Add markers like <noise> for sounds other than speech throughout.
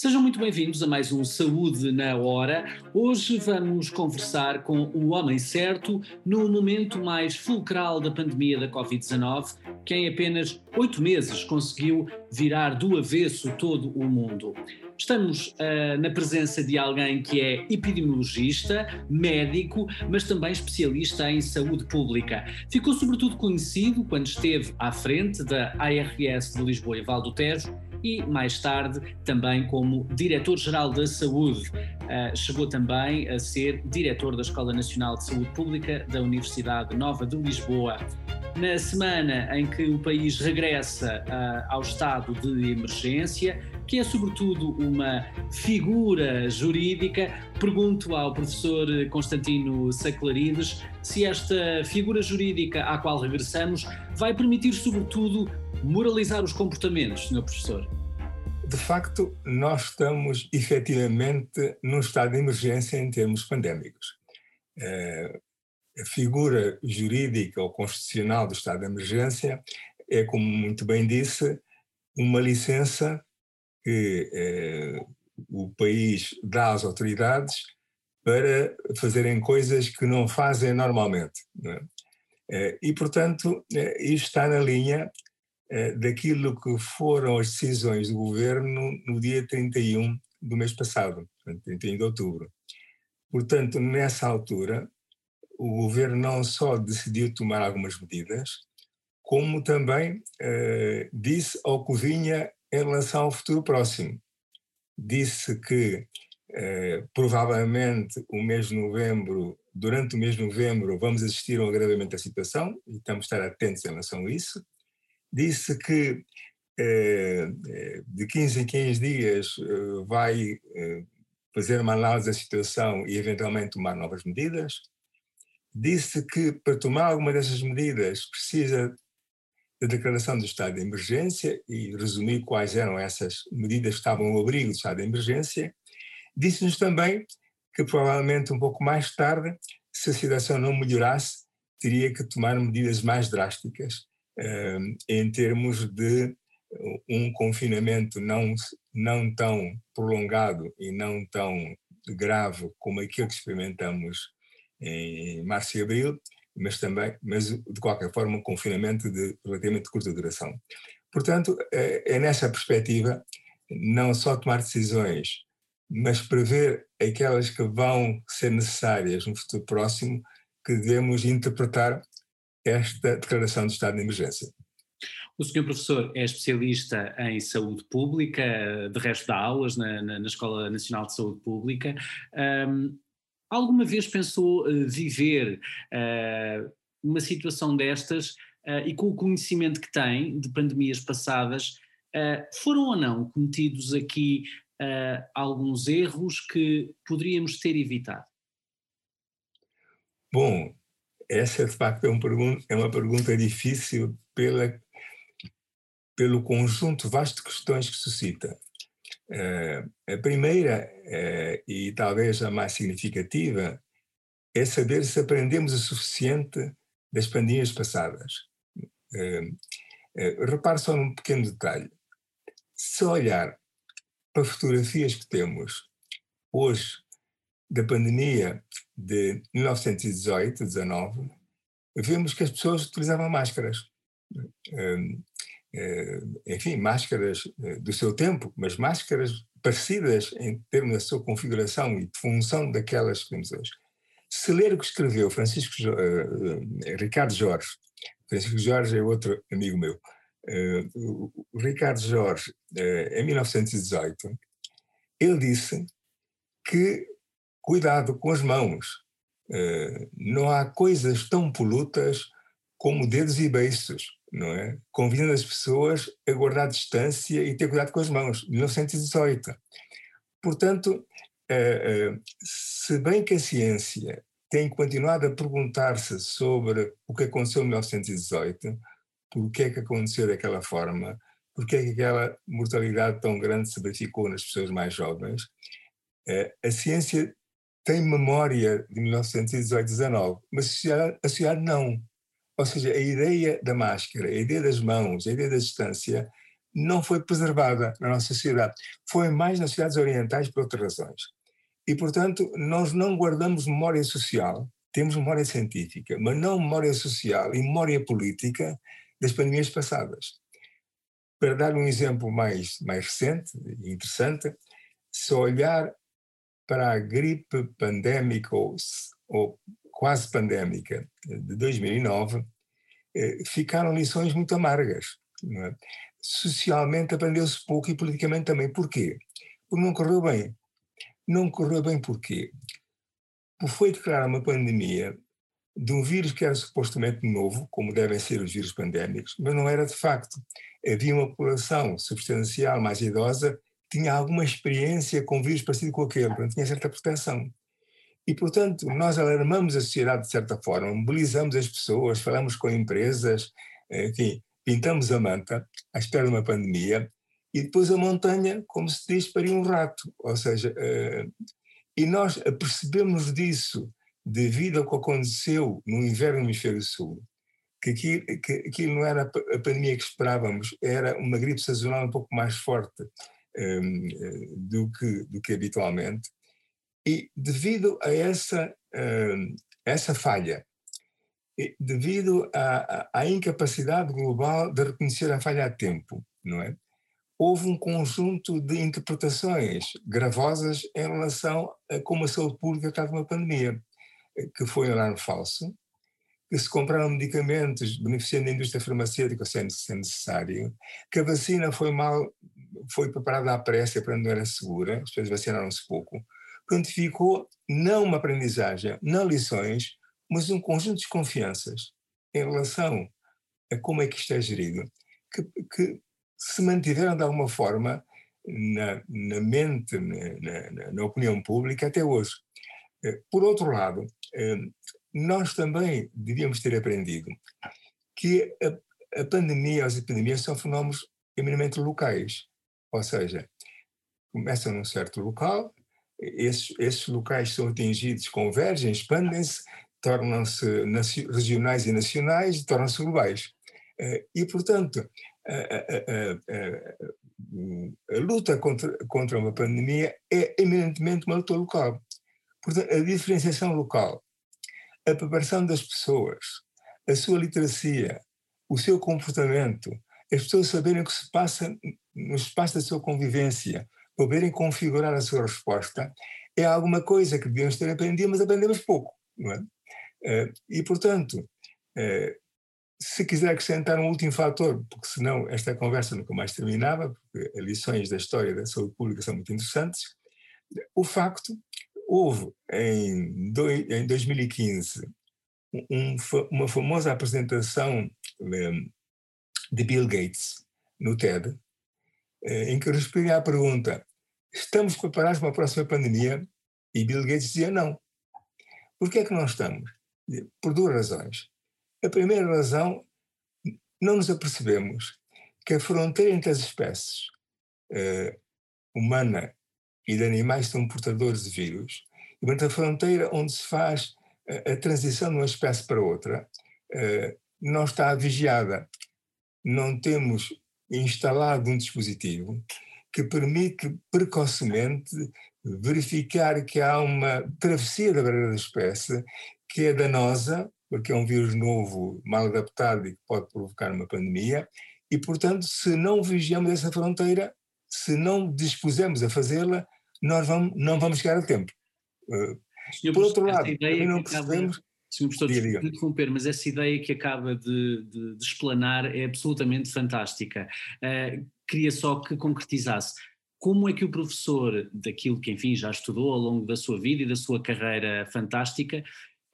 Sejam muito bem-vindos a mais um Saúde na Hora. Hoje vamos conversar com o homem certo no momento mais fulcral da pandemia da Covid-19, que em apenas oito meses conseguiu virar do avesso todo o mundo. Estamos uh, na presença de alguém que é epidemiologista, médico, mas também especialista em saúde pública. Ficou sobretudo conhecido quando esteve à frente da ARS de Lisboa e Val do Tejo e mais tarde também como diretor-geral da saúde. Uh, chegou também a ser diretor da Escola Nacional de Saúde Pública da Universidade Nova de Lisboa. Na semana em que o país regressa uh, ao estado de emergência, que é sobretudo uma figura jurídica, pergunto ao professor Constantino Saclarides se esta figura jurídica à qual regressamos vai permitir, sobretudo, moralizar os comportamentos, senhor professor? De facto, nós estamos efetivamente num estado de emergência em termos pandémicos. Eh, a figura jurídica ou constitucional do estado de emergência é, como muito bem disse, uma licença que eh, o país dá às autoridades para fazerem coisas que não fazem normalmente. Não é? eh, e, portanto, eh, isto está na linha eh, daquilo que foram as decisões do governo no dia 31 do mês passado, 31 de outubro. Portanto, nessa altura, o governo não só decidiu tomar algumas medidas, como também eh, disse ao que vinha em relação ao futuro próximo. Disse que eh, provavelmente o mês de novembro, durante o mês de novembro, vamos assistir a um agravamento da situação e estamos a estar atentos em relação a isso disse que eh, eh, de 15 em 15 dias eh, vai fazer uma análise da situação e eventualmente tomar novas medidas. Disse que para tomar alguma dessas medidas precisa da declaração do estado de emergência e resumir quais eram essas medidas que estavam ao abrigo do estado de emergência. Disse-nos também que provavelmente um pouco mais tarde, se a situação não melhorasse, teria que tomar medidas mais drásticas em termos de um confinamento não, não tão prolongado e não tão grave como aquele que experimentamos em março e abril, mas também, mas de qualquer forma, um confinamento de relativamente curta duração. Portanto, é, é nessa perspectiva não só tomar decisões, mas prever aquelas que vão ser necessárias no futuro próximo, que devemos interpretar esta declaração de estado de emergência. O senhor professor é especialista em saúde pública, de resto dá aulas na, na, na Escola Nacional de Saúde Pública. Um, alguma vez pensou uh, viver uh, uma situação destas uh, e com o conhecimento que tem de pandemias passadas, foram ou não cometidos aqui alguns erros que poderíamos ter evitado? Bom, essa de facto é, um é uma pergunta difícil pela, pelo conjunto vasto de questões que suscita. Uh, a primeira, uh, e talvez a mais significativa, é saber se aprendemos o suficiente das pandemias passadas. Uh, repare só num pequeno detalhe. Se olhar para fotografias que temos hoje da pandemia de 1918, 19, vemos que as pessoas utilizavam máscaras. Hum, eh, enfim, máscaras eh, do seu tempo, mas máscaras parecidas em termos da sua configuração e função daquelas que temos hoje. Se ler o que escreveu Francisco uh, Ricardo Jorge, Francisco Jorge é outro amigo meu, uh, o Ricardo Jorge, em 1918, ele disse que cuidado com as mãos. Não há coisas tão polutas como dedos e beiços, não é? Convidando as pessoas a guardar distância e ter cuidado com as mãos. 1918. Portanto, uh, uh, se bem que a ciência tem continuado a perguntar-se sobre o que aconteceu em 1918, por que é que aconteceu daquela forma, por que é que aquela mortalidade tão grande se verificou nas pessoas mais jovens, a ciência tem memória de 1918-19, mas a sociedade não. Ou seja, a ideia da máscara, a ideia das mãos, a ideia da distância não foi preservada na nossa sociedade. Foi mais nas sociedades orientais por outras razões. E, portanto, nós não guardamos memória social, temos memória científica, mas não memória social e memória política das pandemias passadas. Para dar um exemplo mais, mais recente e interessante, se olhar para a gripe pandémica ou, ou quase pandémica de 2009, eh, ficaram lições muito amargas. É? Socialmente aprendeu-se pouco e politicamente também. Porquê? Porque não correu bem. Não correu bem porquê? Porque foi declarada uma pandemia de um vírus que era supostamente novo, como devem ser os vírus pandémicos, mas não era de facto. Havia uma população substancial mais idosa tinha alguma experiência com vírus parecido com aquele, portanto, tinha certa proteção. E, portanto, nós alarmamos a sociedade de certa forma, mobilizamos as pessoas, falamos com empresas, enfim, pintamos a manta à espera de uma pandemia e depois a montanha, como se diz, paria um rato. Ou seja, uh, e nós percebemos disso devido ao que aconteceu no inverno no hemisfério sul, que aquilo, que aquilo não era a pandemia que esperávamos, era uma gripe sazonal um pouco mais forte um, do, que, do que habitualmente. E devido a essa, um, essa falha, devido à, incapacidade global de reconhecer a falha a tempo, não é? Houve um conjunto de interpretações gravosas em relação a como a saúde pública estava uma pandemia, que foi um alarme falso, que se compraram medicamentos beneficiando a indústria farmacêutica sem ser necessário, que a vacina foi mal foi preparada à pressa para não era segura, as pessoas vacinaram-se pouco. Portanto, ficou não uma aprendizagem, não lições, mas um conjunto de desconfianças em relação a como é que isto é gerido, que, que se mantiveram de alguma forma na, na mente, na, na, na, opinião pública até hoje. Eh, por outro lado, eh, nós também devíamos ter aprendido que a, a pandemia, as epidemias são fenómenos eminentemente locais. Ou seja, começam num certo local, esses, esses locais são atingidos, convergem, expandem-se, tornam-se regionais e nacionais, tornam-se globais. Eh, e, portanto, a, a, a, a, luta contra, contra uma pandemia é eminentemente uma luta local. Portanto, a diferenciação local, a preparação das pessoas, a sua literacia, o seu comportamento, as pessoas saberem o que se passa no espaço da sua convivência, poderem configurar a sua resposta, é alguma coisa que devíamos ter aprendido, mas aprendemos pouco. É? Eh, e, portanto, eh, se quiser acrescentar um último fator, porque senão esta conversa nunca mais terminava, porque as lições da história da saúde pública são muito interessantes, o facto, houve em, em 2015 um, uma famosa apresentação eh, de Bill Gates no TED, em que respondia à pergunta: estamos preparados para a próxima pandemia? E Bill Gates dizia não. Por que é que não estamos? Por duas razões. A primeira razão, não nos apercebemos que a fronteira entre as espécies uh, humana e de animais que são portadores de vírus, e a fronteira onde se faz a, a transição de uma espécie para outra, uh, não está vigiada não temos instalado um dispositivo que permite precocemente verificar que há uma travessia da barreira da espécie que é danosa, porque é um vírus novo, mal adaptado e que pode provocar uma pandemia, e, portanto, se não vigiamos essa fronteira, se não dispusermos a fazê-la, nós vamos, não vamos chegar a tempo. Senhor, Por outro lado, também não percebemos Sr. Professor, desculpe interromper, mas essa ideia que acaba de, de, de explanar é absolutamente fantástica. Uh, queria só que concretizasse. Como é que o professor, daquilo que, enfim, já estudou ao longo da sua vida e da sua carreira fantástica,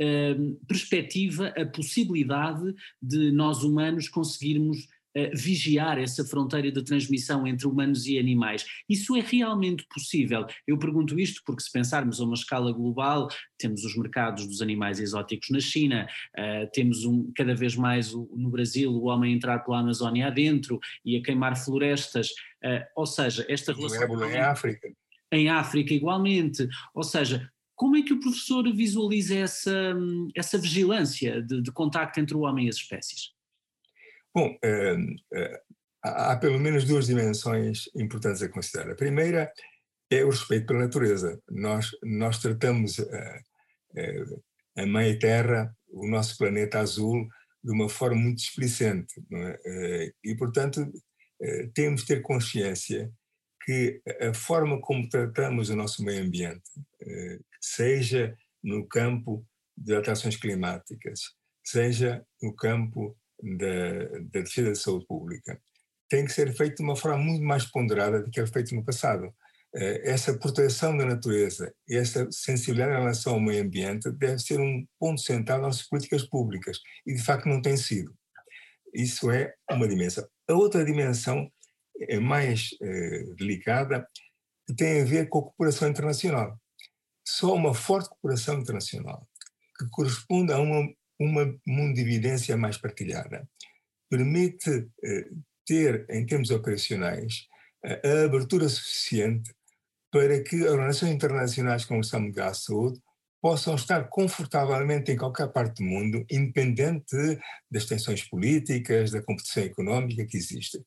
uh, perspectiva a possibilidade de nós humanos conseguirmos vigiar essa fronteira de transmissão entre humanos e animais. Isso é realmente possível? Eu pergunto isto porque, se pensarmos a uma escala global, temos os mercados dos animais exóticos na China, uh, temos um, cada vez mais o, no Brasil o homem entrar pela Amazónia adentro e a queimar florestas, uh, ou seja, esta relação. Em África. Em África, igualmente. Ou seja, como é que o professor visualiza essa, essa vigilância de, de contacto entre o homem e as espécies? Bom, uh, uh, há, pelo menos duas dimensões importantes a considerar. A primeira é o respeito pela natureza. Nós, nós tratamos a, a Mãe Terra, o nosso planeta azul, de uma forma muito displicente. É? E, portanto, temos de ter consciência que a forma como tratamos o nosso meio ambiente, seja no campo de alterações climáticas, seja no campo da, da defesa da saúde pública, tem que ser feito de uma forma muito mais ponderada do que era feito no passado. Eh, essa proteção da natureza, essa sensibilidade em relação ao meio ambiente deve ser um ponto central nas políticas públicas e de facto não tem sido. Isso é uma dimensão. A outra dimensão é mais eh, delicada, que tem a ver com a cooperação internacional. Só uma forte cooperação internacional, que corresponde a uma, uma mundividência mais partilhada, permite eh, ter, em termos operacionais, a abertura suficiente para que organizações internacionais como o Mundial de Saúde possam estar confortavelmente em qualquer parte do mundo, independente das tensões políticas, da competição económica que existe.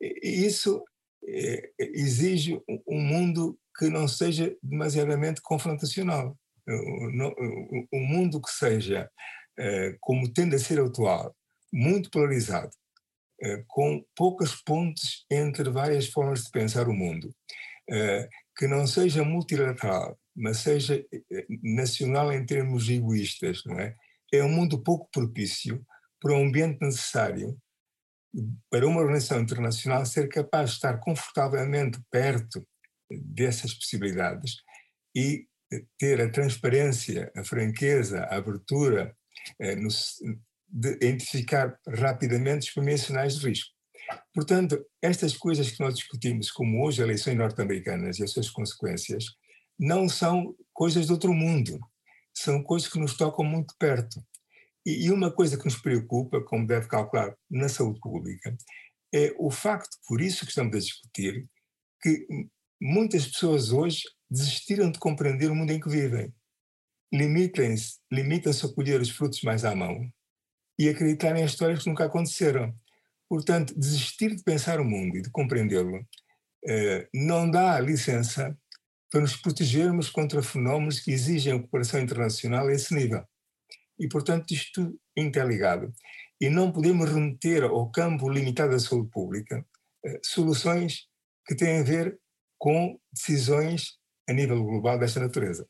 Isso é, exige um mundo que não seja demasiadamente confrontacional. Um mundo que seja, como tende a ser atual, muito polarizado, é, com poucas pontes entre várias formas de pensar o mundo que não seja multilateral, mas seja eh, nacional em termos egoístas, não é? É um mundo pouco propício para um ambiente necessário para uma organização internacional ser capaz de estar confortavelmente perto dessas possibilidades e eh, ter a transparência, a franqueza, a abertura, eh, de identificar rapidamente os primeiros sinais de risco. Portanto, estas coisas que nós discutimos, como hoje eleições norte-americanas e as suas consequências, não são coisas de outro mundo, são coisas que nos tocam muito perto. E uma coisa que nos preocupa, como deve calcular, na saúde pública, é o facto, por isso que estamos a discutir, que muitas pessoas hoje desistiram de compreender o mundo em que vivem. Limitam-se limitam a colher os frutos mais à mão e acreditar em histórias que nunca aconteceram. Portanto, desistir de pensar o mundo e de compreendê-lo eh, não dá licença para nos protegermos contra fenómenos que exigem a cooperação internacional a esse nível. E, portanto, isto interligado. E não podemos remeter ao campo limitado da saúde pública eh, soluções que têm a ver com decisões a nível global desta natureza.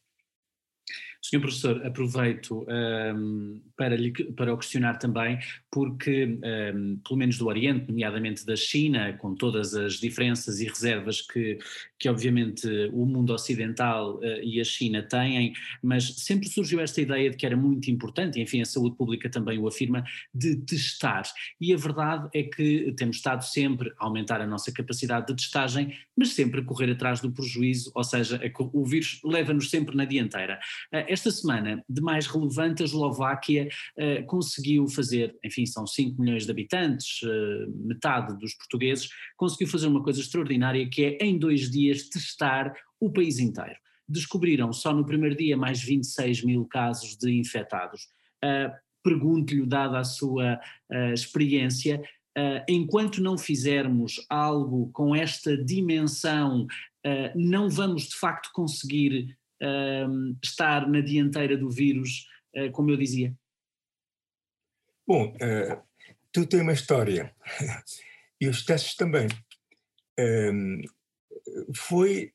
Senhor Professor, aproveito um, para, lhe, para o questionar também, porque, um, pelo menos do Oriente, nomeadamente da China, com todas as diferenças e reservas que, que obviamente o mundo ocidental uh, e a China têm, mas sempre surgiu esta ideia de que era muito importante, e enfim a saúde pública também o afirma, de testar. E a verdade é que temos estado sempre a aumentar a nossa capacidade de testagem, mas sempre a correr atrás do prejuízo, ou seja, o vírus leva-nos sempre na dianteira. Uh, esta semana, de mais relevante, a Eslováquia uh, conseguiu fazer, enfim, são 5 milhões de habitantes, uh, metade dos portugueses, conseguiu fazer uma coisa extraordinária que é, em dois dias, testar o país inteiro. Descobriram só no primeiro dia mais 26 mil casos de infectados. Uh, Pergunto-lhe, dada a sua experiência, enquanto não fizermos algo com esta dimensão, não vamos de facto conseguir uh, estar na dianteira do vírus, uh, como eu dizia? Bom, uh, tu tens uma história <laughs> e os testes também. Um, foi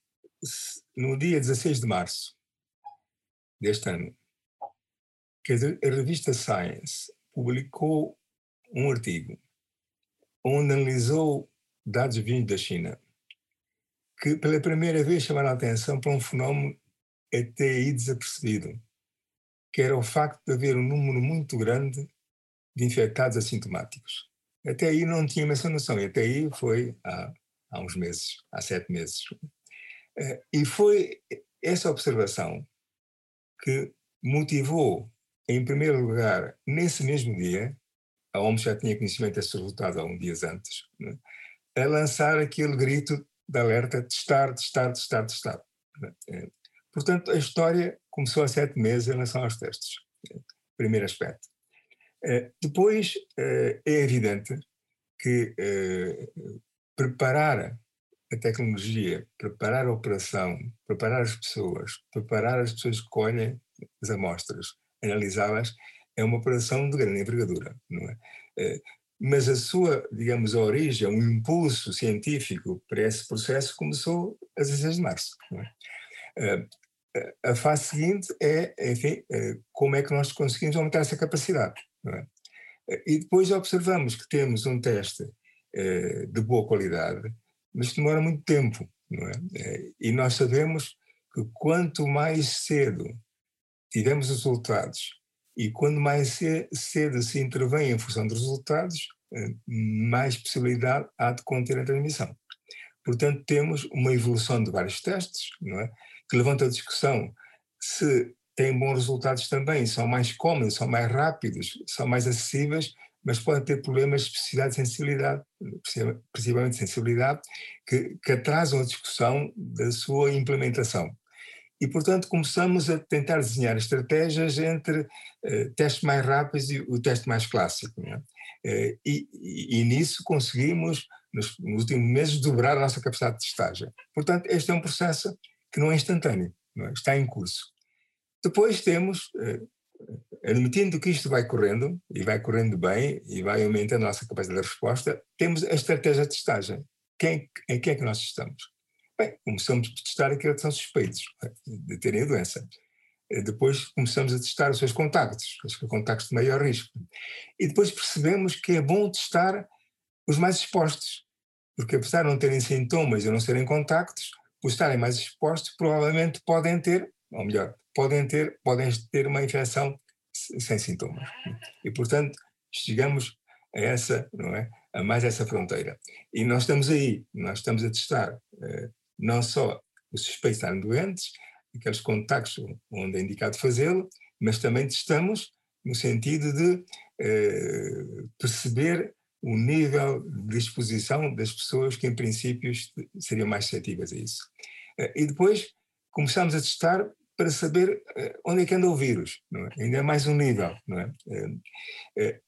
no dia 16 de março deste ano que a revista Science publicou um artigo onde analisou dados vindos da China que pela primeira vez chamaram a atenção para um fenómeno até aí desapercebido, que era o facto de haver um número muito grande de infectados assintomáticos. Até aí não tinha essa noção, e até aí foi há, há uns meses, há sete meses. Eh, e foi essa observação que motivou, em primeiro lugar, nesse mesmo dia, a OMS já tinha conhecimento desse resultado há uns dias antes, né, a lançar aquele grito de alerta: testar, testar, testar, testar. Eh, Portanto, a história começou há sete meses em relação aos testes. Primeiro aspecto. Eh, depois, eh, é evidente que uh, preparar a tecnologia, preparar a operação, preparar as pessoas, preparar as pessoas que colhem as amostras, analisá-las, é uma operação de grande envergadura, não é? Mas a sua, digamos, a origem, o impulso científico para esse processo começou a 16 de março. É? A fase seguinte é, enfim, como é que nós conseguimos aumentar essa capacidade. É? E depois observamos que temos um teste de boa qualidade, mas demora muito tempo. É? E nós sabemos que quanto mais cedo tivermos os resultados e quando mais cedo se intervém em função dos resultados, eh, mais possibilidade há de conter a transmissão. Portanto, temos uma evolução de vários testes, não é? Que levanta a discussão se têm bons resultados também, são mais cómodos, são mais rápidos, são mais acessíveis, mas podem ter problemas de especificidade de sensibilidade, principalmente sensibilidade, que, que atrasam a discussão da sua implementação. E, portanto, começamos a tentar desenhar estratégias entre uh, testes mais rápidos e o teste mais clássico. Uh, e, e, e, nisso conseguimos, nos, nos, últimos meses, dobrar a nossa capacidade de testagem. Portanto, este é um processo que não é instantâneo, não é? está em curso. Depois temos, uh, admitindo que isto vai correndo, e vai correndo bem, e vai aumentando a nossa capacidade de resposta, temos a estratégia de testagem. Quem, em quem é que nós estamos? Bem, começamos a testar aqueles que são suspeitos de terem a doença. Eh, depois começamos a testar os seus contactos, os contactos de maior risco. E depois percebemos que é bom testar os mais expostos, porque apesar de não terem sintomas e não serem contactos, por estarem mais expostos, provavelmente podem ter, ou melhor, podem ter, podem ter uma infecção sem sintomas. E, portanto, chegamos a essa, não é? A mais essa fronteira. E nós estamos aí, nós estamos a testar eh, não só os suspeitos estarem doentes, aqueles contactos onde é indicado fazê-lo, mas também testamos no sentido de eh, perceber o nível de exposição das pessoas que, em princípio, seriam mais suscetíveis a isso. Eh, e depois começamos a testar para saber eh, onde é que anda o vírus, é? ainda é mais um nível. Não é? Eh,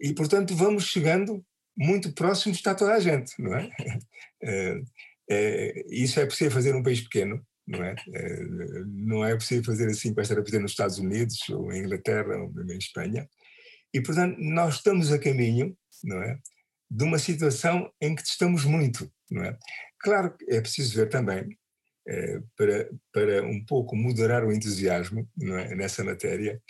e, portanto, vamos chegando muito próximo de estar toda a gente. Não é? <laughs> Isso é possível fazer num país pequeno, não é? Não é possível fazer assim para estar a fazer nos Estados Unidos, ou em Inglaterra, ou em Espanha. E, portanto, nós estamos a caminho, não é? De uma situação em que estamos muito, não é? Claro que é preciso ver também, é, para, para um pouco moderar o entusiasmo é? nessa matéria,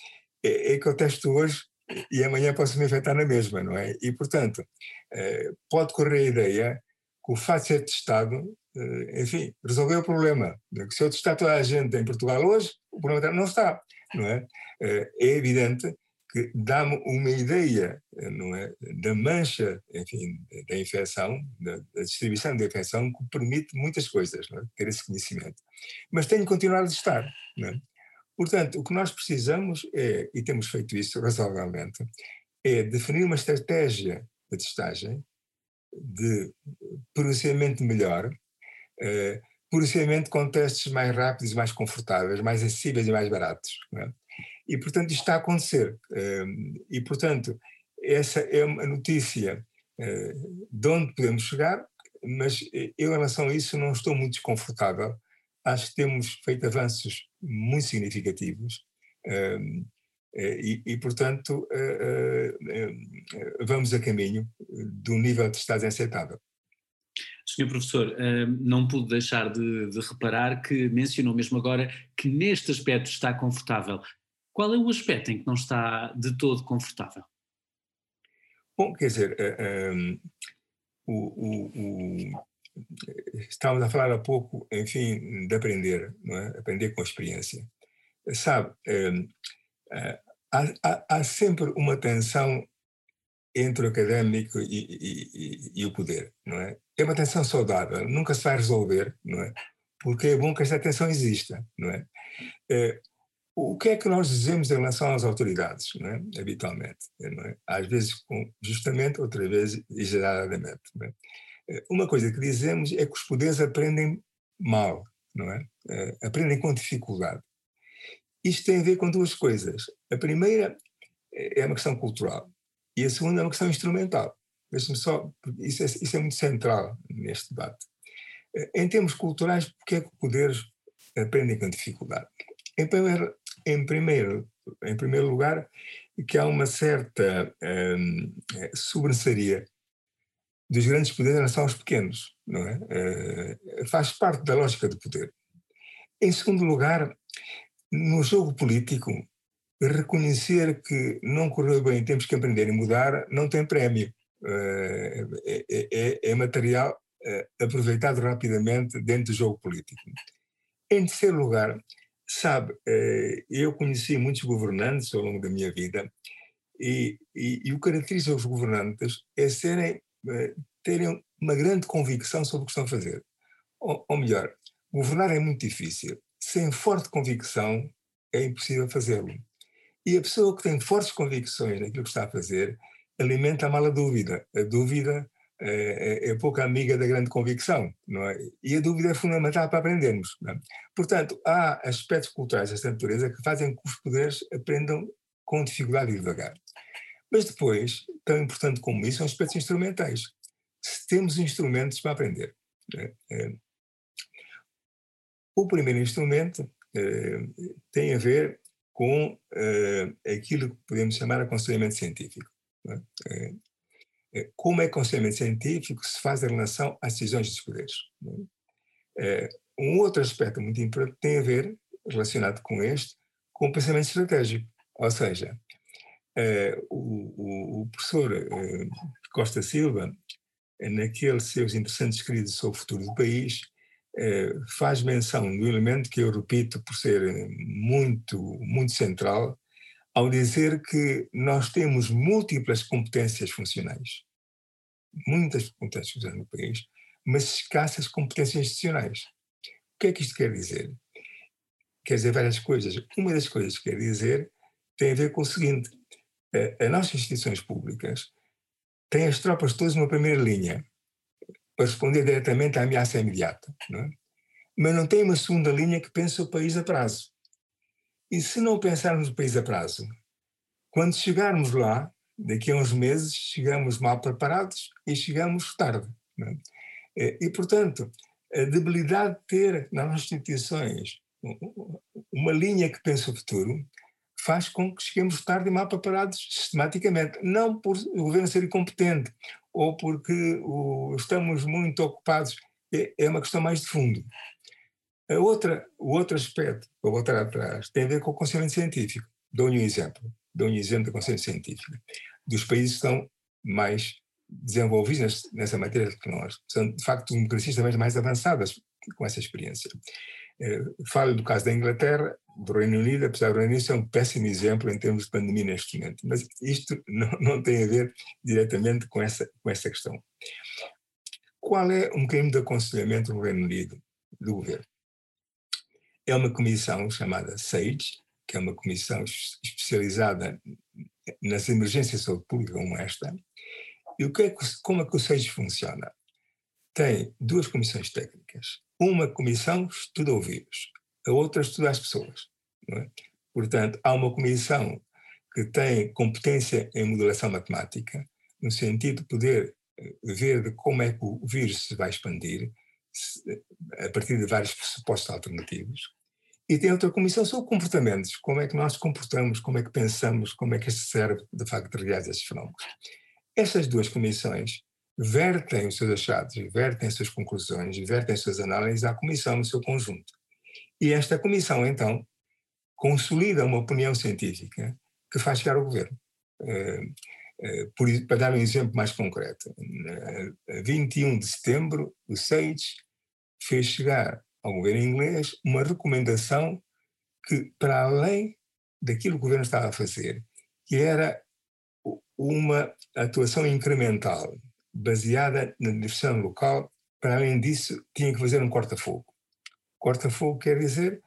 é, é, que eu testo hoje e amanhã posso me afetar na mesma, não é? E, portanto, é, pode correr a ideia que o facto de ser testado, eh, enfim, resolveu o problema. Se eu testar toda a gente em Portugal hoje, o problema não está, não é? Eh, é evidente que dá-me uma ideia, eh, não é, da mancha, enfim, da infecção, da, da distribuição da infecção, que permite muitas coisas, não é? ter esse conhecimento. Mas tenho que continuar a testar, não é? Portanto, o que nós precisamos é, e temos feito isso razoavelmente, é definir uma estratégia de testagem de processamento melhor, uh, processamento com testes mais rápidos mais confortáveis, mais acessíveis e mais baratos. É? E, portanto, isto está a acontecer. E, portanto, essa é uma notícia uh, de onde podemos chegar, mas eu, em relação a isso, não estou muito desconfortável. Acho que temos feito avanços muito significativos. Eh, e, e, portanto, eh, eh, vamos a caminho de um nível de Estado aceitável. Senhor Professor, não pude deixar de, de, reparar que mencionou mesmo agora que neste aspecto está confortável. Qual é o aspecto em que não está de todo confortável? Bom, quer dizer, um, o, o, o, estávamos a falar há pouco, enfim, de aprender, não é? aprender com a experiência. Sabe, um, há, há, há, sempre uma tensão entre o académico e, e, e, e, o poder, não é? É uma tensão saudável, nunca se vai resolver, não é? Porque é bom que esta tensão exista, não é? O que é que nós dizemos em relação às autoridades, não é? habitualmente? Não é? Às vezes justamente, outras vezes exageradamente. É? é? Uma coisa que dizemos é que os poderes aprendem mal, não é? é aprendem com dificuldade. Isto tem a ver com duas coisas. A primeira é uma questão cultural e a segunda é uma questão instrumental. deixe-me só, isso é, isso é muito central neste debate. Em termos culturais, porque é que poderes aprendem com dificuldade? Em primeiro, em primeiro, em primeiro lugar, que há uma certa hum, sobressaria dos grandes poderes em relação aos pequenos, não é? Uh, faz parte da lógica do poder. Em segundo lugar, no jogo político, reconhecer que não correu bem, temos que aprender e mudar, não tem prémio. Uh, é, é, é, material uh, aproveitado rapidamente dentro do jogo político. Em terceiro lugar, sabe, eu conheci muitos governantes ao longo da minha vida e, e, e o caracteriza os governantes é serem eh, terem uma grande convicção sobre o que estão a fazer. Ou, ou melhor, governar é muito difícil. Sem forte convicção, é impossível fazê-lo. E a pessoa que tem fortes convicções naquilo que está a fazer alimenta a mala dúvida. A dúvida é, é, é pouco amiga da grande convicção, não é? E a dúvida é fundamental para aprendermos. É? Portanto, há aspectos culturais desta natureza que fazem que os poderes aprendam com dificuldade e devagar. Mas depois, tão importante como isso, são aspectos instrumentais. Se temos instrumentos para aprender. Né? É, o primeiro instrumento é, tem a ver com é, aquilo que podemos chamar aconselhamento científico. É, é, como é que o aconselhamento científico se faz em relação às decisões dos poderes? Né? É, um outro aspecto muito importante tem a ver, relacionado com este, com o pensamento estratégico. Ou seja, o, professor Costa Silva, naqueles seus interessantes escritos sobre o futuro do país, faz menção do elemento que eu repito por ser muito, muito central, ao dizer que nós temos múltiplas competências funcionais, muitas competências funcionais no país, mas escassas competências institucionais. O que é que isto quer dizer? Quer dizer várias coisas. Uma das coisas que quer dizer tem a ver com o seguinte: as nossas instituições públicas têm as tropas todas numa primeira linha para responder diretamente à ameaça imediata, não é? mas não tem uma segunda linha que pense o país a prazo. E se não pensarmos o país a prazo, quando chegarmos lá, daqui a uns meses, chegamos mal preparados e chegamos tarde. É? E, portanto, a debilidade de ter nas instituições uma linha que pense o futuro faz com que cheguemos tarde e mal preparados sistematicamente. Não por o governo ser incompetente ou porque o, estamos muito ocupados, é, é, uma questão mais de fundo. A outra, o outro aspecto, vou voltar atrás, tem a ver com o conhecimento científico. Dou-lhe um exemplo. Dou-lhe um exemplo do conhecimento científico. Dos países que estão mais desenvolvidos nessa matéria que nós. São, de facto, democracias também mais avançadas com essa experiência. Eh, falo do caso da Inglaterra, do Reino Unido, apesar do Reino Unido ser um péssimo exemplo em termos de pandemia neste momento, mas isto <laughs> não, não tem a ver diretamente com essa, com essa questão. Qual é um mecanismo de aconselhamento no Reino Unido do governo? É uma comissão chamada SAGE, que é uma comissão especializada nas emergências de saúde pública como esta. E o que é que, como é que o SAGE funciona? Tem duas comissões técnicas. Uma comissão estuda o vírus, a outra estuda as pessoas. É? Portanto, há uma comissão que tem competência em modelação matemática, no sentido de poder eh, ver de como é que o vírus se vai expandir a partir de vários pressupostos alternativos. E tem outra comissão sobre comportamentos, como é que nós comportamos, como é que pensamos, como é que este cérebro de facto reage a esses fenómenos. Essas duas comissões vertem os seus achados, vertem as suas conclusões, vertem as suas análises à comissão no seu conjunto. E esta comissão, então, consolida uma opinião científica que faz chegar ao governo. Uh, uh, por, para dar um exemplo mais concreto, uh, 21 de setembro, o SAGE fez chegar ao governo inglês uma recomendação que, para além daquilo que o governo estava a fazer, que era uma atuação incremental, baseada na direção local, para além disso, tinha que fazer um corta-fogo. Corta-fogo quer dizer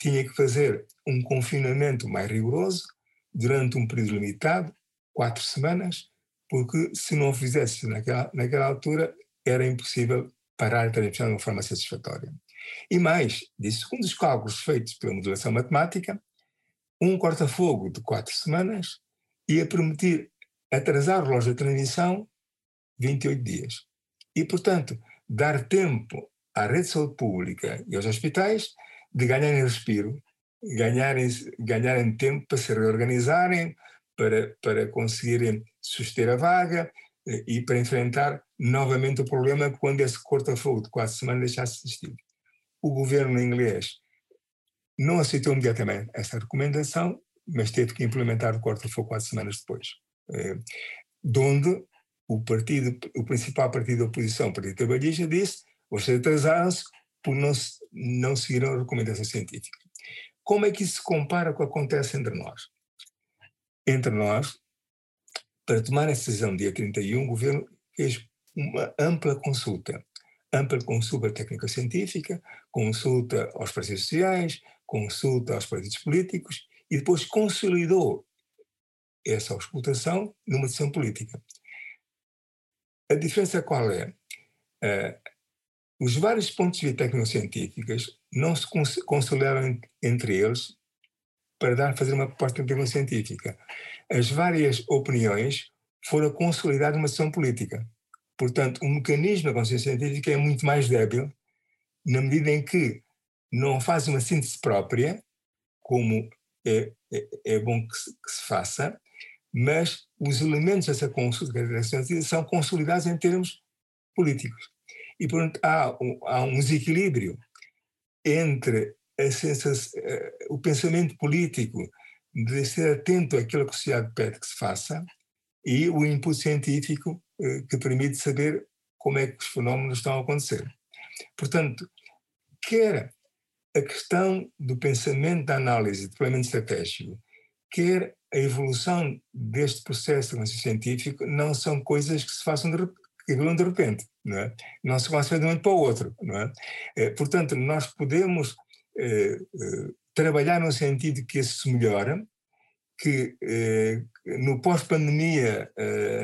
tinha que fazer um confinamento mais rigoroso durante um período limitado, quatro semanas, porque se não o fizesse naquela, naquela altura era impossível parar a transmissão de uma forma satisfatória. E mais, de segundo os cálculos feitos pela modulação matemática, um corta-fogo de quatro semanas ia permitir atrasar o relógio de transmissão 28 dias. E, portanto, dar tempo à rede de saúde pública e aos hospitais de ganharem respiro, ganharem, ganharem tempo para se reorganizarem, para, para conseguirem suster a vaga eh, e para enfrentar novamente o problema quando esse corta-fogo de quatro semanas deixasse de existir. O governo inglês não aceitou imediatamente essa recomendação, mas teve que implementar o corta-fogo quatro semanas depois. Eh, de onde o partido, o principal partido da oposição, o Partido Trabalhista, disse vocês atrasaram-se por não, não seguiram a recomendação científica. Como é que isso se compara com o que acontece entre nós? Entre nós, para tomar essa decisão dia 31, o governo fez uma ampla consulta. Ampla consulta técnico-científica, consulta aos partidos sociais, consulta aos partidos políticos e depois consolidou essa auscultação numa decisão política. A diferença qual é? Uh, os vários pontos de vista tecnocientíficos não se consolidaram entre eles para dar fazer uma proposta tecnocientífica. As várias opiniões foram consolidadas numa decisão política. Portanto, o mecanismo da consciência científica é muito mais débil na medida em que não faz uma síntese própria, como é, é, é bom que se, que se, faça, mas os elementos dessa consulta são consolidados em termos políticos. E, portanto, há um, há um desequilíbrio entre sensação, eh, o pensamento político de ser atento àquilo que a sociedade pede que se faça e o input científico que permite saber como é que os fenómenos estão a acontecer. Portanto, quer a questão do pensamento da análise, do planeamento estratégico, quer a evolução deste processo de científico, não são coisas que se façam de, que evoluam de repente, não é? Não se passa de um para o outro, não é? é portanto, nós podemos é, trabalhar no sentido que isso se melhora, que no pós-pandemia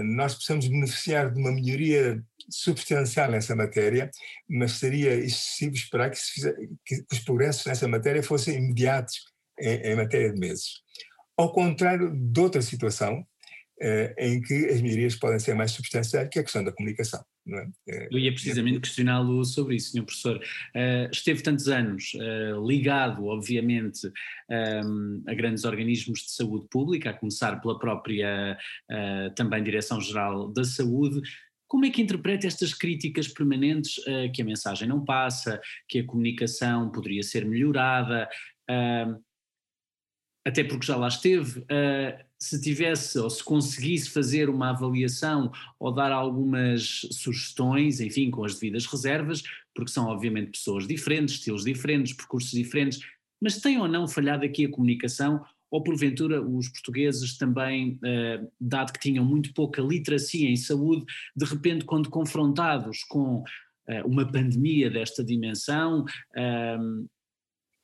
nós possamos beneficiar de uma melhoria substancial nessa matéria, mas seria excessivo esperar que, fizer, que os progressos nessa matéria fossem imediatos em, em matéria de meses. Ao contrário de outra situação, eh, em que as melhorias podem ser mais substanciais, que é a questão da comunicação. É? Eh, Eu ia precisamente questioná-lo sobre isso, Sr. Professor. Uh, esteve tantos anos uh, ligado, obviamente, um, a grandes organismos de saúde pública, a começar pela própria uh, também Direção-Geral da Saúde. Como é que interpreta estas críticas permanentes que a mensagem não passa, que a comunicação poderia ser melhorada? Até porque já lá esteve, uh, se tivesse ou se conseguisse fazer uma avaliação ou dar algumas sugestões, enfim, com as devidas reservas, porque são obviamente pessoas diferentes, estilos diferentes, percursos diferentes, mas tem ou não falhado aqui a comunicação? Ou porventura os portugueses também, uh, dado que tinham muito pouca literacia em saúde, de repente, quando confrontados com uh, uma pandemia desta dimensão,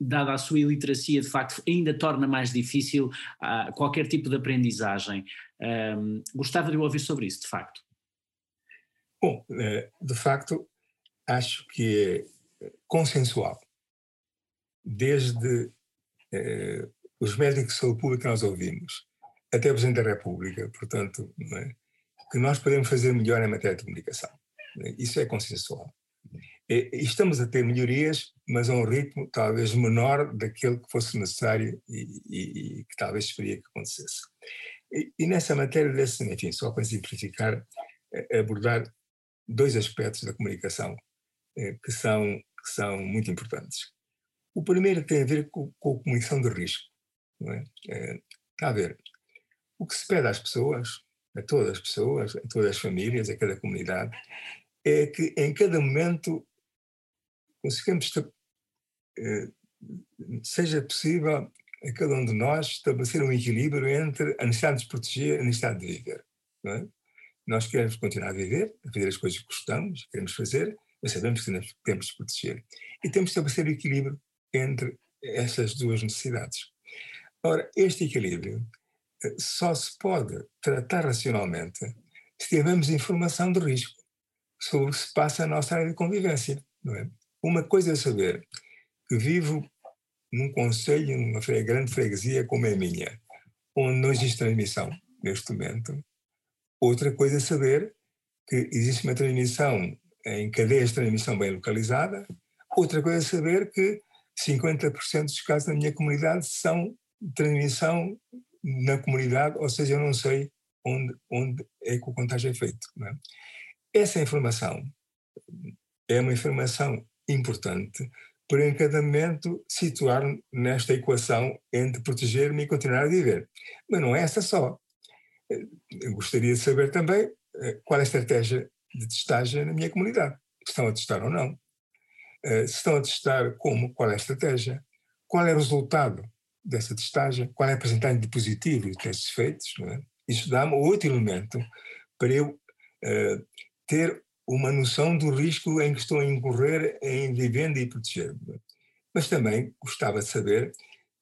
dada a sua iliteracia, de facto, ainda torna mais difícil uh, qualquer tipo de aprendizagem. Um, gostava de ouvir sobre isso, de facto. Bom, eh, de facto, acho que é consensual. Desde eh, os médicos de saúde pública que nós ouvimos, até o Presidente da República, portanto, é? que nós podemos fazer melhor em matéria de comunicação. Isso é consensual. Estamos a ter melhorias, mas a um ritmo talvez menor daquele que fosse necessário e, e, e que talvez esperia que acontecesse. E, e nessa matéria, desse, enfim, só para simplificar, abordar dois aspectos da comunicação eh, que são, que são muito importantes. O primeiro tem a ver com, com a comunicação de risco. Não é? É, está a ver, o que se pede às pessoas, a todas as pessoas, a todas as famílias, a cada comunidade, é que em cada momento conseguimos, eh, seja possível a cada um de nós estabelecer um equilíbrio entre a necessidade de se proteger e a necessidade de viver. É? Nós queremos continuar a viver, a fazer as coisas que gostamos, queremos fazer, mas sabemos que temos de proteger. E temos de estabelecer o equilíbrio entre essas duas necessidades. Ora, este equilíbrio eh, só se pode tratar racionalmente se tivermos informação de risco sobre o que se passa na nossa área de convivência. É? Uma coisa é saber vivo num conselho, numa grande freguesia como é a minha, onde não existe transmissão neste momento. Outra coisa é saber que existe uma transmissão em cadeias de transmissão bem localizada. Outra coisa é saber que 50% dos casos da minha comunidade são transmissão na comunidade, ou seja, eu não sei onde, onde é que o contágio é feito. É? Essa informação é uma informação importante para em cada momento situar nesta equação entre proteger-me e continuar a viver. Mas não é essa só. Eu gostaria de saber também eh, qual é a estratégia de testagem na minha comunidade. Estão a testar ou não? Eh, se estão a testar como? Qual é a estratégia? Qual é o resultado dessa testagem? Qual é a porcentagem de positivo de testes feitos? É? Isso dá-me outro elemento para eu uh, ter uma noção do risco em que estou a incorrer em vivendo e proteger. -me. Mas também gostava de saber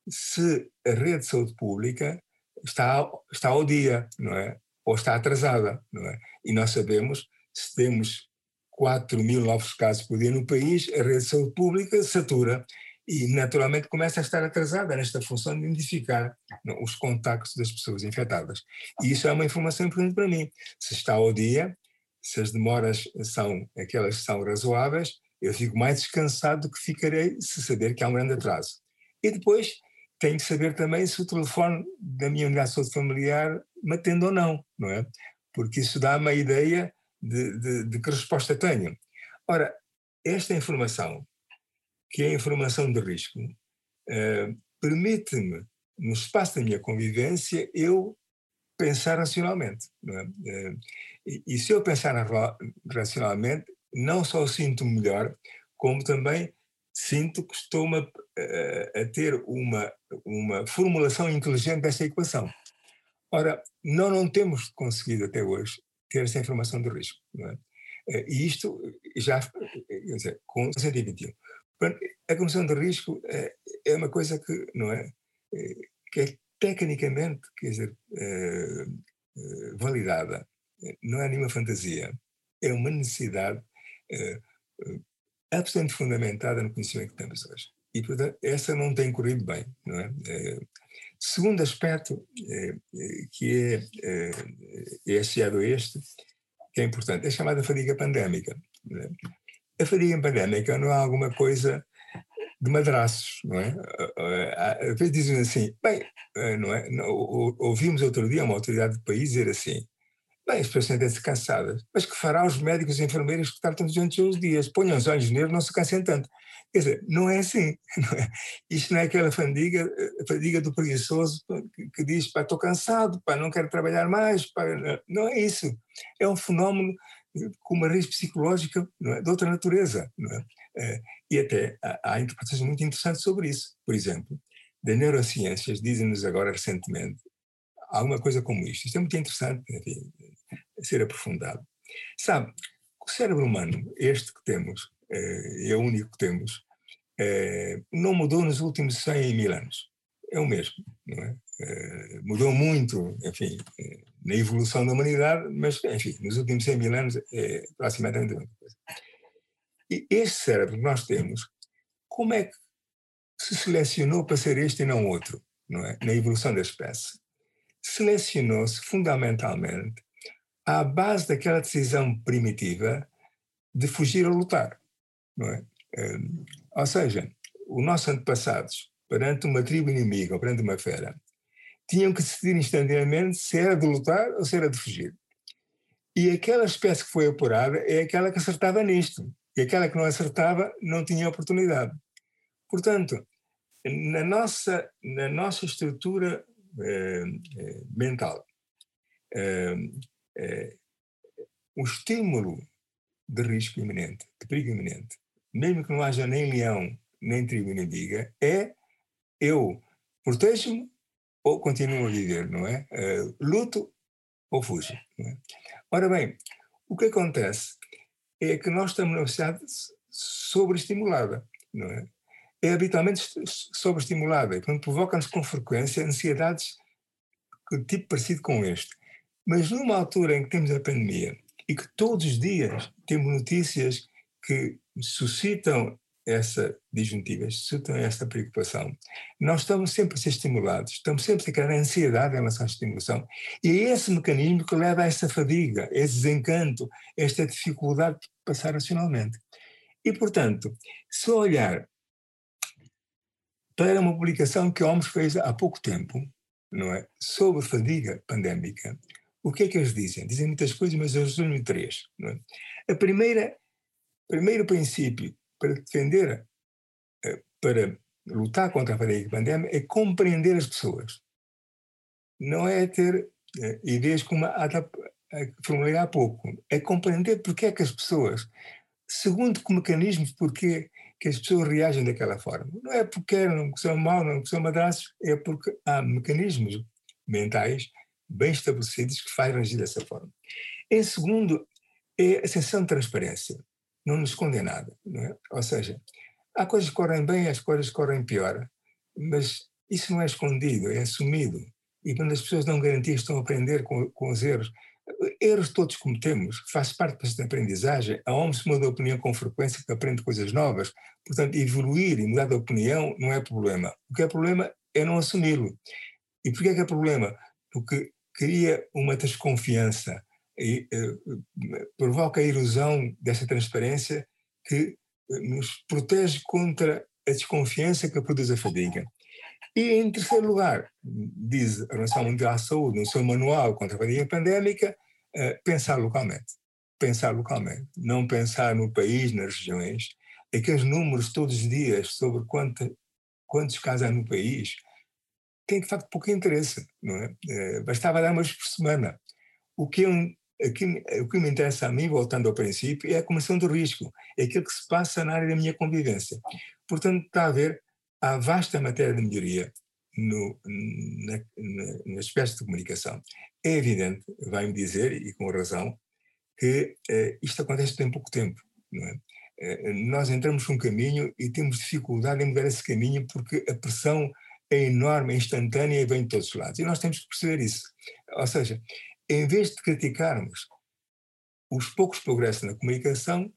se a rede de saúde pública está, está ao dia, não é? Ou está atrasada, não é? E nós sabemos, se temos 4 mil novos casos por dia no país, a rede de saúde pública satura e naturalmente começa a estar atrasada nesta função de identificar não, os contactos das pessoas infectadas. E isso é uma informação importante para mim. Se está ao dia, se as demoras são aquelas que são razoáveis, eu fico mais descansado do que ficarei se saber que há um grande atraso. E depois tenho que saber também se o telefone da minha unidade de saúde familiar me atende ou não, não é? Porque isso dá uma ideia de, de, de que resposta tenho. Ora, esta informação que é a informação de risco, uh, permite-me, no espaço da minha convivência, eu pensar racionalmente. É? Uh, e, e, se eu pensar racionalmente, não só sinto melhor, como também sinto que estou a, a, ter uma, uma formulação inteligente dessa equação. Ora, nós não temos conseguido até hoje ter essa informação de risco. É? Eh, e isto já, dizer, com 121. A comissão de risco é, é uma coisa que, não é, é que é tecnicamente, quer dizer, é, é, validada. Não é nenhuma fantasia. É uma necessidade é, é, absolutamente fundamentada no conhecimento que temos hoje. E, portanto, essa não tem corrido bem, não é? é segundo aspecto, é, que é, é associado a este, que é importante, é a chamada fadiga pandémica. A fadiga pandémica não é alguma coisa de madraços, não é? Às vezes dizem assim, bem, eh, não é? Ouvimos outro dia uma autoridade do país dizer assim, bem, as pessoas sentem-se cansadas, mas que fará os médicos e enfermeiros que tratam durante os dias? Ponham os olhos neles, não se cansem tanto. Quer dizer, não é assim. <laughs> Não é? Isto não é aquela fadiga, fadiga do preguiçoso que, que diz, pá, estou cansado, pá, não quero trabalhar mais, pá, não é isso. É um fenómeno com uma raiz psicológica é? de outra natureza. É? E até há, interpretações muito interessantes sobre isso. Por exemplo, das neurociências dizem-nos agora recentemente alguma coisa como isto. Isto é muito interessante, enfim, ser aprofundado. Sabe, o cérebro humano, este que temos, é, é o único que temos, é, não mudou nos últimos 100 mil anos. É o mesmo, não é? é mudou muito, enfim, na evolução da humanidade, mas, enfim, nos últimos 100 mil anos é aproximadamente a mesma coisa. E este cérebro que nós temos, como é que se selecionou para ser este e não outro, não é? Na evolução da espécie. Selecionou-se fundamentalmente à base daquela decisão primitiva de fugir ou lutar, não é? Um, ou seja, os nossos antepassados, perante uma tribo inimiga ou perante uma fera, tinham que decidir instantaneamente se era de lutar ou se era de fugir. E aquela espécie que foi apurada é aquela que acertava nisto, e aquela que não acertava não tinha oportunidade. Portanto, na nossa, na nossa estrutura eh, eh mental, eh, eh, o estímulo de risco iminente, de perigo iminente, mesmo que não haja nem leão, nem tribo inimiga, é eu protejo-me ou continuo a viver, não é? Uh, luto ou fujo. É? Ora bem, o que acontece é que nós estamos numa sociedade sobreestimulada, não é? É habitualmente sobreestimulada e, portanto, provoca-nos com frequência ansiedades de tipo parecido com este. Mas numa altura em que temos a pandemia e que todos os dias temos notícias que suscitam essa disjuntiva, suscitam essa preocupação, nós estamos sempre a ser estimulados, estamos sempre a criar ansiedade em relação à estimulação. E é esse mecanismo que leva a essa fadiga, esse desencanto, esta dificuldade de passar racionalmente. E, portanto, se olhar para uma publicação que a fez há pouco tempo, não é? Sobre fadiga pandémica, o que é que eles dizem? Dizem muitas coisas, mas eu resumo três. Não é? A primeira, primeiro princípio para defender, eh, para lutar contra a fadiga pandémica é compreender as pessoas. Não é ter eh, ideias como a, formulei há pouco, é compreender porque é que as pessoas, segundo que mecanismos, porque que as pessoas reagem daquela forma. Não é porque não são mal, não são madraços, é porque há mecanismos mentais bem estabelecidos que fazem agir dessa forma. Em segundo, é a sensação de transparência. Não nos escondem nada. Não é? Ou seja, há coisas que correm bem, as coisas que correm pior, mas isso não é escondido, é assumido. E quando as pessoas dão garantias, estão a aprender com, com os erros. Erros todos cometemos, faz parte da aprendizagem. A OMS muda de opinião com frequência, que aprende coisas novas. Portanto, evoluir e mudar de opinião não é problema. O que é problema é não assumi-lo. E por é que é problema? Porque cria uma desconfiança e uh, provoca a ilusão dessa transparência que nos protege contra a desconfiança que produz a fadiga. E, em terceiro lugar, diz a Organização Mundial de Saúde, no seu manual contra a fadiga pandémica, uh, pensar localmente. Pensar localmente. Não pensar no país, nas regiões. Aqueles números todos os dias sobre quanto, quantos casos há no país têm, de facto, pouco interesse. Não é? Bastava dar uma vez por semana. O que, é um, aqui, o que me interessa a mim, voltando ao princípio, é a comissão do risco. É aquilo que se passa na área da minha convivência. Portanto, está a ver há vasta matéria de melhoria no, na, na, na espécie de comunicação. É evidente, vai-me dizer, e com razão, que eh, isto acontece tem pouco tempo. É? Eh, nós entramos num caminho e temos dificuldade em mudar esse caminho porque a pressão é enorme, é instantânea e vem de todos os lados. E nós temos que perceber isso. Ou seja, em vez de criticarmos os poucos progressos na comunicação,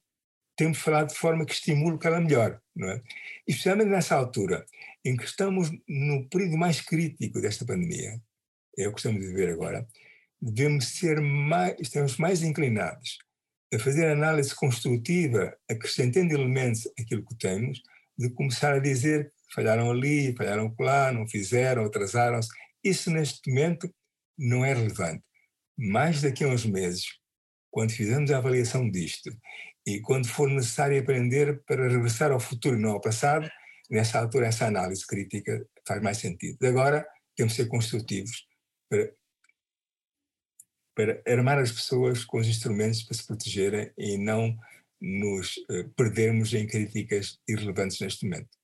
temos falado de forma que estimule que ela melhore, não é? Especialmente nessa altura, em que estamos no período mais crítico desta pandemia, é o que estamos a viver agora, devemos ser mais, estamos mais inclinados a fazer análise construtiva, acrescentando elementos àquilo que temos, de começar a dizer falharam ali, falharam lá, não fizeram, atrasaram-se. Isso, neste momento, não é relevante. Mais daqui a uns meses, quando fizermos a avaliação disto e quando for necessário aprender para regressar ao futuro e não ao passado, nessa altura essa análise crítica faz mais sentido. Agora temos que ser construtivos para, para armar as pessoas com os instrumentos para se protegerem e não nos uh, perdermos em críticas irrelevantes neste momento.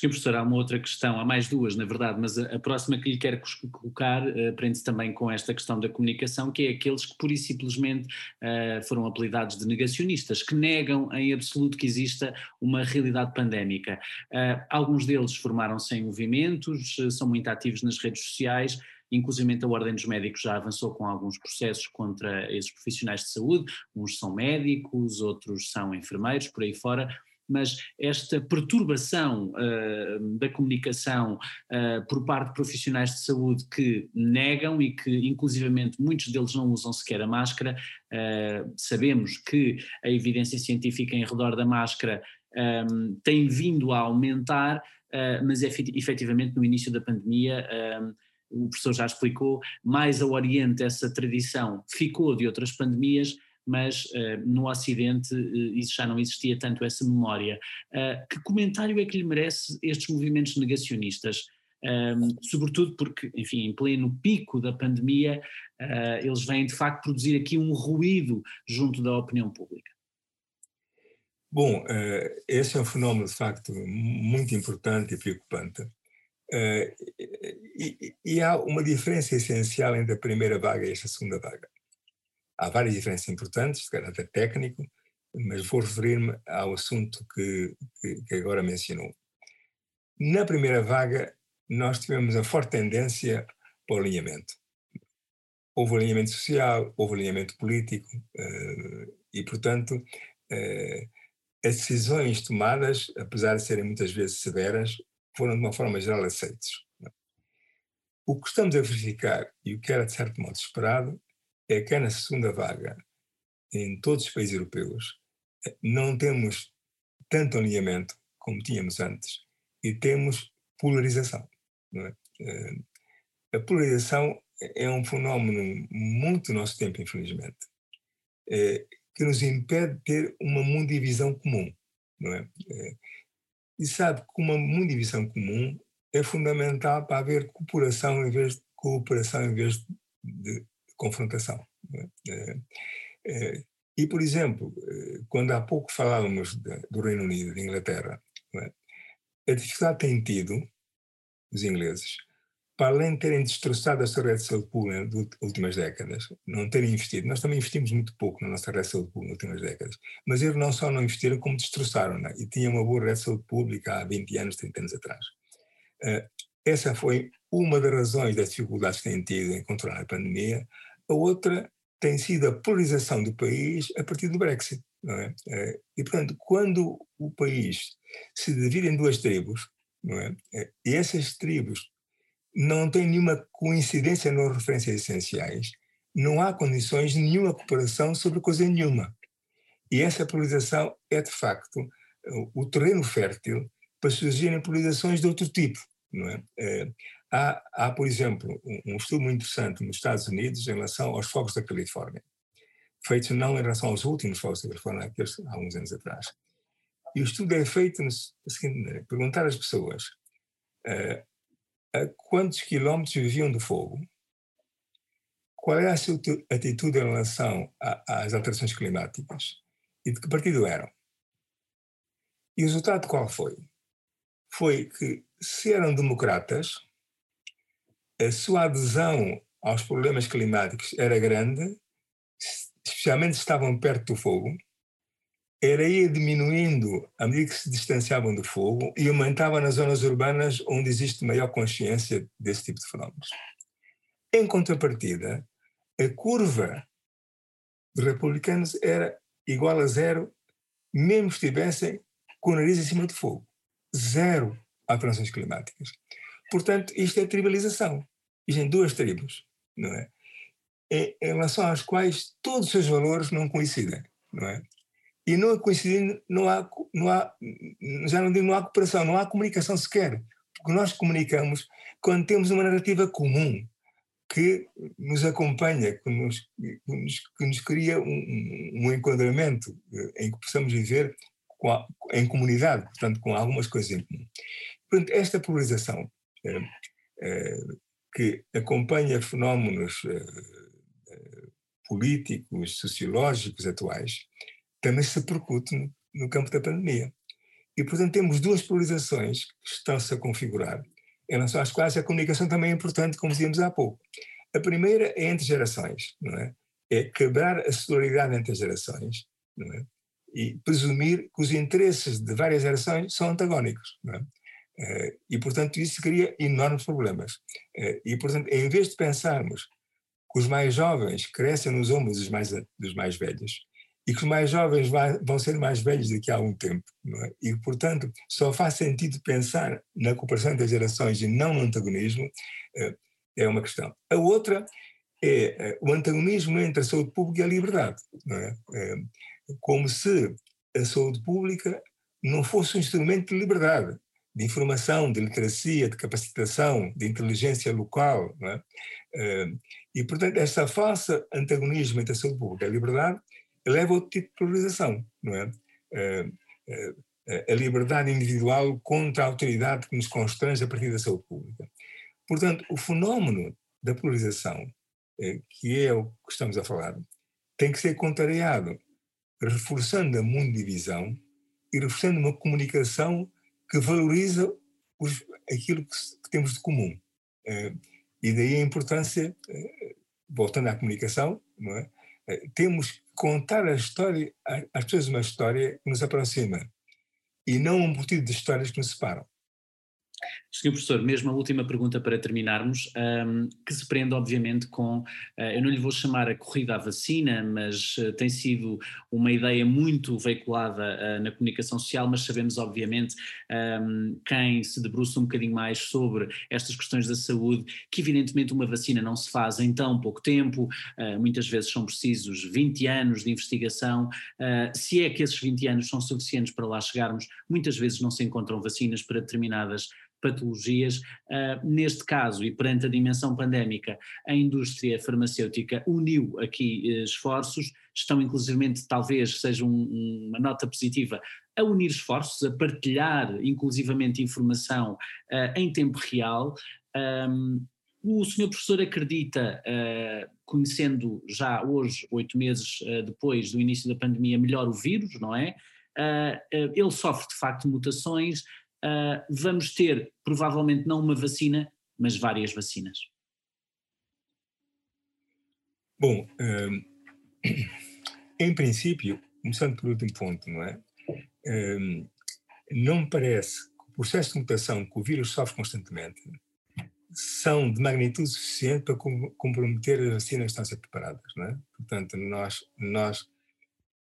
Que, professor, há uma outra questão, há mais duas, na verdade, mas a, a próxima que lhe quero colocar uh, prende-se também com esta questão da comunicação, que é aqueles que pura e simplesmente uh, foram apelidados de negacionistas, que negam em absoluto que exista uma realidade pandémica. Uh, alguns deles formaram-se em movimentos, são muito ativos nas redes sociais, Inclusive a Ordem dos Médicos já avançou com alguns processos contra esses profissionais de saúde, uns são médicos, outros são enfermeiros, por aí fora mas esta perturbação uh, da comunicação uh, por parte de profissionais de saúde que negam e que inclusivamente muitos deles não usam sequer a máscara, uh, sabemos que a evidência científica em redor da máscara um, tem vindo a aumentar, mas efetivamente no início da pandemia um, o professor já explicou, mais ao Oriente essa tradição ficou de outras pandemias, mas uh, no Ocidente uh, isso já não existia tanto essa memória. Uh, que comentário é que lhe merece estes movimentos negacionistas? Um, ehm, sobretudo porque, enfim, em pleno pico da pandemia, eles vêm de facto produzir aqui um ruído junto da opinião pública. Bom, esse é um fenómeno de facto muito importante e preocupante. E, e há uma diferença essencial entre a primeira vaga e esta segunda vaga. Há várias diferenças importantes, de caráter técnico, mas vou referir-me ao assunto que, que, que, agora mencionou. Na primeira vaga, nós tivemos a forte tendência para o alinhamento. Houve alinhamento social, houve alinhamento político, uh, e, portanto, uh, as decisões tomadas, apesar de serem muitas vezes severas, foram de uma forma geral aceitas. O que estamos a verificar, e o que era de certo modo esperado, é que na segunda vaga, em todos os países europeus, não temos tanto alinhamento como tínhamos antes e temos polarização. É? Eh, a polarização é um fenómeno muito do nosso tempo, infelizmente, é, que nos impede de ter uma mundivisão comum, não é? é? E sabe que uma mundivisão comum é fundamental para haver cooperação em vez de cooperação em vez de confrontação. É? é? É, e, por exemplo, eh, quando há pouco falávamos do Reino Unido, da Inglaterra, a dificuldade tem tido, os ingleses, para além de terem destroçado a sua rede de saúde pública nas últimas décadas, não terem investido, nós também investimos muito pouco na nossa rede de saúde pública nas últimas décadas, mas eles não só não investiram, como destroçaram, né? e tinham uma boa rede de saúde pública há 20 anos, 30 anos atrás. Uh, essa foi uma das razões das dificuldades que têm tido em controlar a pandemia. A outra tem sido a polarização do país a partir do Brexit. É? Uh, e, portanto, quando o país se divide em duas tribos, é? Uh, e essas tribos não tem nenhuma coincidência nas referências essenciais, não há condições de nenhuma cooperação sobre coisa nenhuma. E essa polarização é, de facto, o terreno fértil para surgirem polarizações de outro tipo. Não é? Há, há, por exemplo, um, um, estudo muito interessante nos Estados Unidos em relação aos fogos da Califórnia, feito não em relação aos últimos fogos da Califórnia, aqueles há uns anos atrás. E o estudo é feito no seguinte perguntar às pessoas uh, a quantos quilómetros viviam do fogo, qual era a sua atitude em relação às alterações climáticas e de que partido eram. E o resultado qual foi? Foi que, se eram democratas, a sua adesão aos problemas climáticos era grande, especialmente estavam perto do fogo, era ia diminuindo à medida que se distanciavam do fogo e aumentava nas zonas urbanas onde existe maior consciência desse tipo de fenómenos. Em contrapartida, a curva dos republicanos era igual a zero, mesmo estivessem com o nariz em cima do fogo. Zero alterações climáticas. Portanto, isto é tribalização. Existem duas tribos, não é? Em relação às quais todos os seus valores não coincidem, não é? E não coincidindo, não há, não há, já não digo, não há cooperação, não há comunicação sequer. Porque nós comunicamos quando temos uma narrativa comum que nos acompanha, que nos, que nos, que nos cria um, um, enquadramento eh, em que possamos viver a, em comunidade, portanto, com algumas coisas em comum. Portanto, esta polarização é, é, que acompanha fenómenos é, políticos, sociológicos atuais, também se percute no campo da pandemia. E, portanto, temos duas polarizações que estão-se a configurar, em relação às quais a comunicação também é importante, como dizíamos há pouco. A primeira é entre gerações, não é? É quebrar a solidariedade entre as gerações, não é? E presumir que os interesses de várias gerações são antagónicos, não é? Eh, e, portanto, isso cria enormes problemas. Eh, e, portanto, em vez de pensarmos que os mais jovens crescem nos ombros dos mais, dos mais velhos, e que os mais jovens vai, vão ser mais velhos daqui a algum tempo. É? E, portanto, só faz sentido pensar na cooperação entre gerações e não no antagonismo, é, é uma questão. A outra é o antagonismo entre a saúde pública e a liberdade. É? é? Como se a saúde pública não fosse um instrumento de liberdade, de informação, de literacia, de capacitação, de inteligência local. É? é? E, portanto, essa falsa antagonismo entre a saúde pública e a liberdade leva outro tipo não é? A liberdade individual contra a autoridade que nos constrange a partir da saúde pública. Portanto, o fenómeno da polarização, que é o que estamos a falar, tem que ser contrariado, reforçando a mundivisão e reforçando uma comunicação que valoriza os, aquilo que, que, temos de comum. E daí a importância, voltando à comunicação, não é? temos contar a história, às pessoas uma história que nos aproxima e não um batido de histórias que nos separam. Senhor Professor, mesmo a última pergunta para terminarmos, um, que se prende obviamente com, uh, eu não lhe vou chamar a corrida à vacina, mas uh, tem sido uma ideia muito veiculada uh, na comunicação social, mas sabemos obviamente um, quem se debruça um bocadinho mais sobre estas questões da saúde, que evidentemente uma vacina não se faz em tão pouco tempo, muitas vezes são precisos 20 anos de investigação, se é que esses 20 anos são suficientes para lá chegarmos, muitas vezes não se encontram vacinas para determinadas patologias. Uh, neste caso, e perante a dimensão pandémica, a indústria farmacêutica uniu aqui uh, esforços, estão inclusivamente, talvez seja um, uma nota positiva, a unir esforços, a partilhar inclusivamente informação uh, em tempo real. Um, o senhor professor acredita, uh, conhecendo já hoje, oito meses uh, depois do início da pandemia, melhor o vírus, não é? Uh, ele sofre de facto mutações, uh, vamos ter provavelmente não uma vacina, mas várias vacinas? Bom, um, <clears throat> em princípio, começando pelo último ponto, não é? Um, não me parece que o processo de mutação que o vírus sofre constantemente são de magnitude suficiente para comprometer as vacinas que estão a ser preparadas, não é? Portanto, nós, nós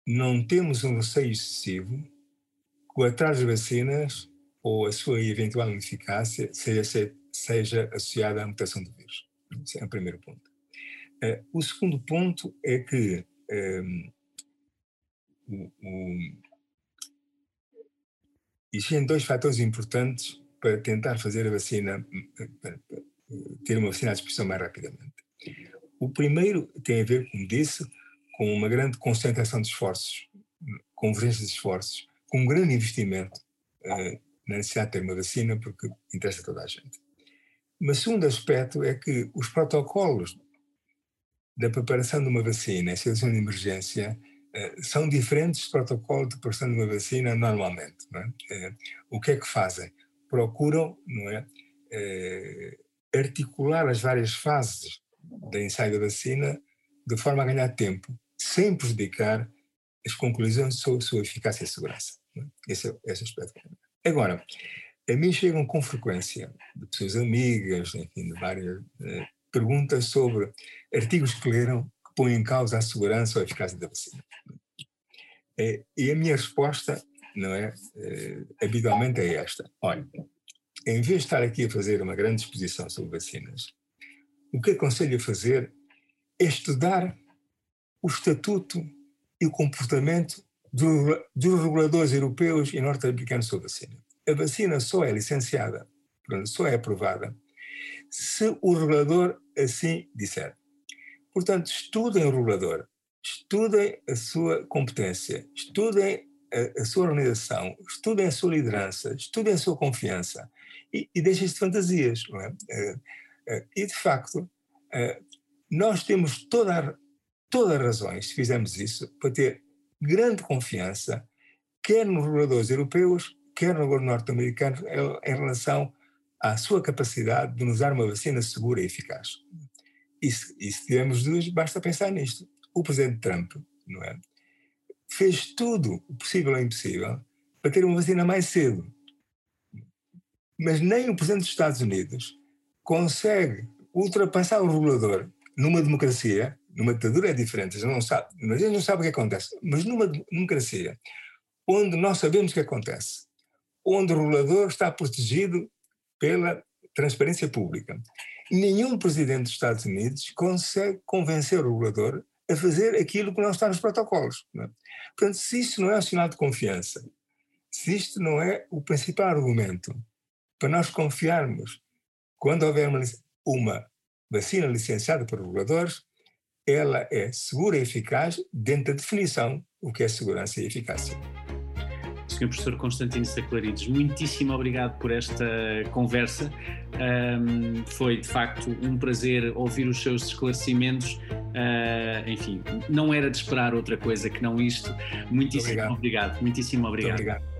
não temos um receio excessivo que o atraso das vacinas ou a sua eventual ineficácia seja, seja associada à mutação do vírus. Esse é o primeiro ponto. Uh, o segundo ponto é que um, ehm, o, o, existem dois fatores importantes para tentar fazer a vacina, para, para ter uma vacina à disposição mais rapidamente. O primeiro tem a ver, como disse, com uma grande concentração de esforços, convergência de esforços, com um grande investimento uh, na necessidade de ter uma vacina, porque interessa a toda a gente. Mas o segundo aspecto é que os protocolos da preparação de uma vacina em situação de emergência eh, são diferentes dos protocolos de preparação de uma vacina normalmente. É? Eh, o que é que fazem? Procuram não é, eh, articular as várias fases da ensaio da vacina de forma a ganhar tempo, sem prejudicar as conclusões sobre sua eficácia e segurança. É? Esse é esse aspecto. Agora, a mim chegam com frequência de pessoas amigas, enfim, de várias eh, perguntas sobre artigos que leram que põem em causa a segurança ou a eficácia da vacina. É, e a minha resposta, não é, é, habitualmente é esta. Olha, em vez de estar aqui a fazer uma grande exposição sobre vacinas, o que aconselho a fazer é estudar o estatuto e o comportamento do, dos reguladores europeus e norte-americanos sobre a vacina. A vacina só é licenciada, só é aprovada, se o regulador assim disser. Portanto, estudem o regulador, estudem a sua competência, estudem a, a sua organização, estudem a sua liderança, estudem a sua confiança e, e deixem-se de fantasias. Não é? Uh, uh, e, de facto, uh, nós temos toda todas as razões, se fizermos isso, para ter grande confiança, quer nos reguladores europeus, quer no governo norte-americano, em relação à sua capacidade de nos dar uma vacina segura e eficaz. E se, e se tivermos dúvidas, basta pensar nisto. O presidente Trump, não é? Fez tudo o possível e impossível para ter uma vacina mais cedo. Mas nem o presidente dos Estados Unidos consegue ultrapassar o regulador numa democracia numa ditadura é diferente, a não sabe, a gente não sabe o que acontece, mas numa democracia, onde nós sabemos o que acontece, onde o regulador está protegido pela transparência pública, nenhum presidente dos Estados Unidos consegue convencer o regulador a fazer aquilo que não está nos protocolos. É? Portanto, se isto não é um sinal de confiança, se isto não é o principal argumento para nós confiarmos quando houver uma, uma vacina licenciada por reguladores, ela é segura e eficaz dentro da definição o que é segurança e eficácia. Sr. Professor Constantino Saclarides, muitíssimo obrigado por esta conversa. Um, foi de facto um prazer ouvir os seus esclarecimentos. Uh, enfim, não era de esperar outra coisa que não isto. Muitíssimo obrigado. obrigado. Muitíssimo obrigado. Muito obrigado.